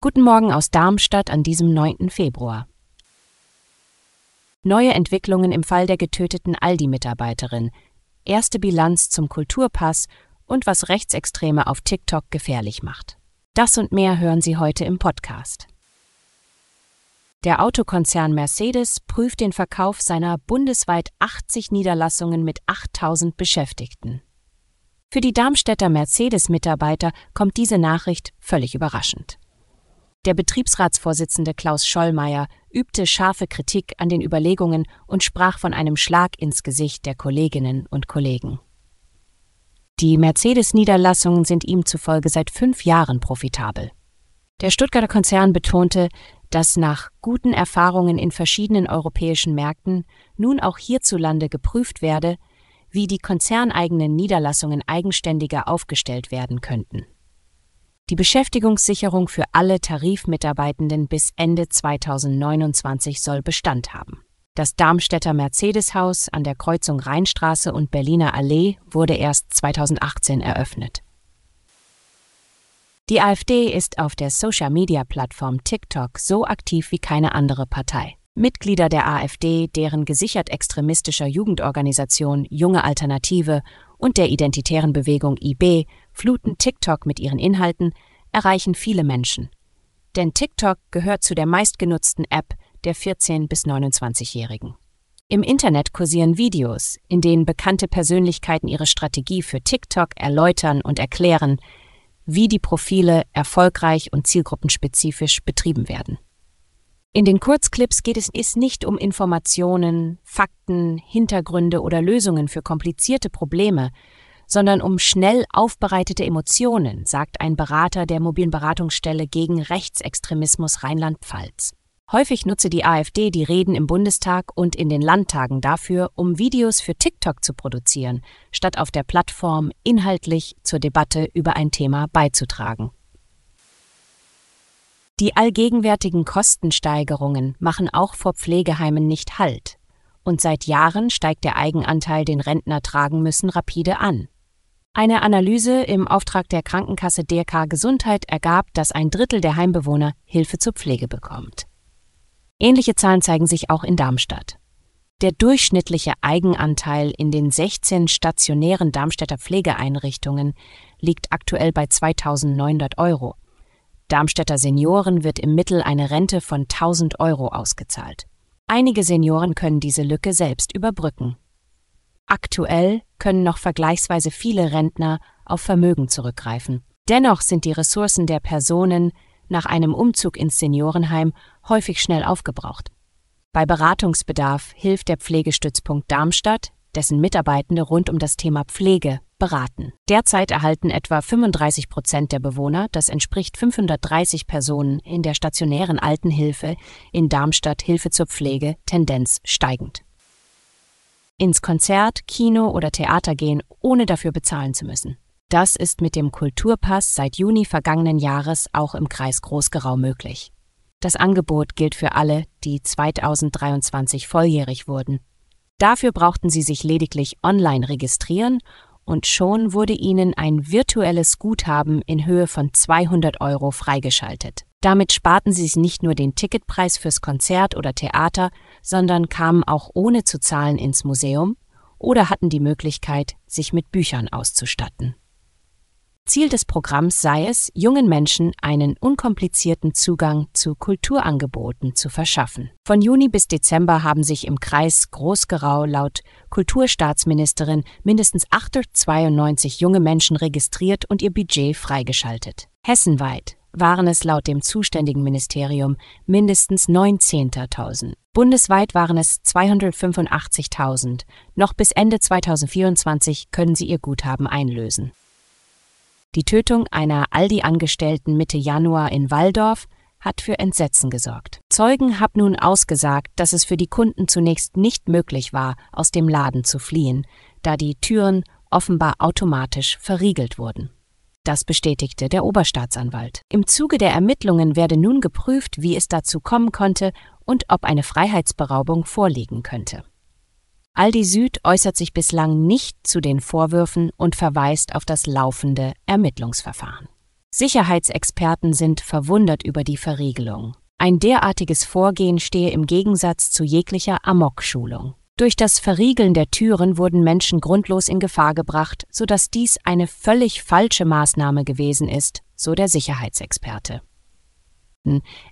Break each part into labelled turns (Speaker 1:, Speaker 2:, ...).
Speaker 1: Guten Morgen aus Darmstadt an diesem 9. Februar. Neue Entwicklungen im Fall der getöteten Aldi-Mitarbeiterin, erste Bilanz zum Kulturpass und was Rechtsextreme auf TikTok gefährlich macht. Das und mehr hören Sie heute im Podcast. Der Autokonzern Mercedes prüft den Verkauf seiner bundesweit 80 Niederlassungen mit 8000 Beschäftigten. Für die Darmstädter Mercedes-Mitarbeiter kommt diese Nachricht völlig überraschend. Der Betriebsratsvorsitzende Klaus Schollmeier übte scharfe Kritik an den Überlegungen und sprach von einem Schlag ins Gesicht der Kolleginnen und Kollegen. Die Mercedes-Niederlassungen sind ihm zufolge seit fünf Jahren profitabel. Der Stuttgarter Konzern betonte, dass nach guten Erfahrungen in verschiedenen europäischen Märkten nun auch hierzulande geprüft werde, wie die konzerneigenen Niederlassungen eigenständiger aufgestellt werden könnten. Die Beschäftigungssicherung für alle Tarifmitarbeitenden bis Ende 2029 soll Bestand haben. Das Darmstädter Mercedes-Haus an der Kreuzung Rheinstraße und Berliner Allee wurde erst 2018 eröffnet. Die AfD ist auf der Social-Media-Plattform TikTok so aktiv wie keine andere Partei. Mitglieder der AfD, deren gesichert extremistischer Jugendorganisation Junge Alternative und der identitären Bewegung IB fluten TikTok mit ihren Inhalten, erreichen viele Menschen. Denn TikTok gehört zu der meistgenutzten App der 14- bis 29-Jährigen. Im Internet kursieren Videos, in denen bekannte Persönlichkeiten ihre Strategie für TikTok erläutern und erklären, wie die Profile erfolgreich und zielgruppenspezifisch betrieben werden. In den Kurzclips geht es nicht um Informationen, Fakten, Hintergründe oder Lösungen für komplizierte Probleme, sondern um schnell aufbereitete Emotionen, sagt ein Berater der mobilen Beratungsstelle gegen Rechtsextremismus Rheinland-Pfalz. Häufig nutze die AfD die Reden im Bundestag und in den Landtagen dafür, um Videos für TikTok zu produzieren, statt auf der Plattform inhaltlich zur Debatte über ein Thema beizutragen. Die allgegenwärtigen Kostensteigerungen machen auch vor Pflegeheimen nicht Halt. Und seit Jahren steigt der Eigenanteil, den Rentner tragen müssen, rapide an. Eine Analyse im Auftrag der Krankenkasse DRK Gesundheit ergab, dass ein Drittel der Heimbewohner Hilfe zur Pflege bekommt. Ähnliche Zahlen zeigen sich auch in Darmstadt. Der durchschnittliche Eigenanteil in den 16 stationären Darmstädter Pflegeeinrichtungen liegt aktuell bei 2900 Euro. Darmstädter Senioren wird im Mittel eine Rente von 1000 Euro ausgezahlt. Einige Senioren können diese Lücke selbst überbrücken. Aktuell können noch vergleichsweise viele Rentner auf Vermögen zurückgreifen. Dennoch sind die Ressourcen der Personen nach einem Umzug ins Seniorenheim häufig schnell aufgebraucht. Bei Beratungsbedarf hilft der Pflegestützpunkt Darmstadt, dessen Mitarbeitende rund um das Thema Pflege beraten. Derzeit erhalten etwa 35 Prozent der Bewohner, das entspricht 530 Personen in der stationären Altenhilfe in Darmstadt Hilfe zur Pflege, Tendenz steigend. Ins Konzert, Kino oder Theater gehen, ohne dafür bezahlen zu müssen. Das ist mit dem Kulturpass seit Juni vergangenen Jahres auch im Kreis Großgerau möglich. Das Angebot gilt für alle, die 2023 volljährig wurden. Dafür brauchten sie sich lediglich online registrieren und schon wurde ihnen ein virtuelles Guthaben in Höhe von 200 Euro freigeschaltet. Damit sparten sie sich nicht nur den Ticketpreis fürs Konzert oder Theater, sondern kamen auch ohne zu zahlen ins Museum oder hatten die Möglichkeit, sich mit Büchern auszustatten. Ziel des Programms sei es, jungen Menschen einen unkomplizierten Zugang zu Kulturangeboten zu verschaffen. Von Juni bis Dezember haben sich im Kreis Großgerau laut Kulturstaatsministerin mindestens 892 junge Menschen registriert und ihr Budget freigeschaltet. Hessenweit waren es laut dem zuständigen Ministerium mindestens 19.000. Bundesweit waren es 285.000. Noch bis Ende 2024 können sie ihr Guthaben einlösen. Die Tötung einer Aldi-Angestellten Mitte Januar in Walldorf hat für Entsetzen gesorgt. Zeugen haben nun ausgesagt, dass es für die Kunden zunächst nicht möglich war, aus dem Laden zu fliehen, da die Türen offenbar automatisch verriegelt wurden. Das bestätigte der Oberstaatsanwalt. Im Zuge der Ermittlungen werde nun geprüft, wie es dazu kommen konnte und ob eine Freiheitsberaubung vorliegen könnte. Aldi Süd äußert sich bislang nicht zu den Vorwürfen und verweist auf das laufende Ermittlungsverfahren. Sicherheitsexperten sind verwundert über die Verriegelung. Ein derartiges Vorgehen stehe im Gegensatz zu jeglicher Amok-Schulung. Durch das Verriegeln der Türen wurden Menschen grundlos in Gefahr gebracht, sodass dies eine völlig falsche Maßnahme gewesen ist, so der Sicherheitsexperte.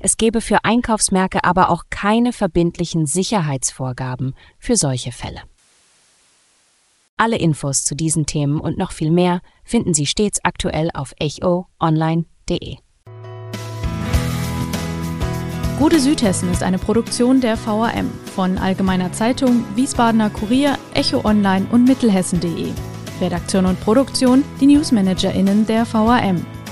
Speaker 1: Es gebe für Einkaufsmärkte aber auch keine verbindlichen Sicherheitsvorgaben für solche Fälle. Alle Infos zu diesen Themen und noch viel mehr finden Sie stets aktuell auf echoonline.de.
Speaker 2: Gute Südhessen ist eine Produktion der VAM von Allgemeiner Zeitung, Wiesbadener Kurier, Echo Online und Mittelhessen.de. Redaktion und Produktion die NewsmanagerInnen der VAM.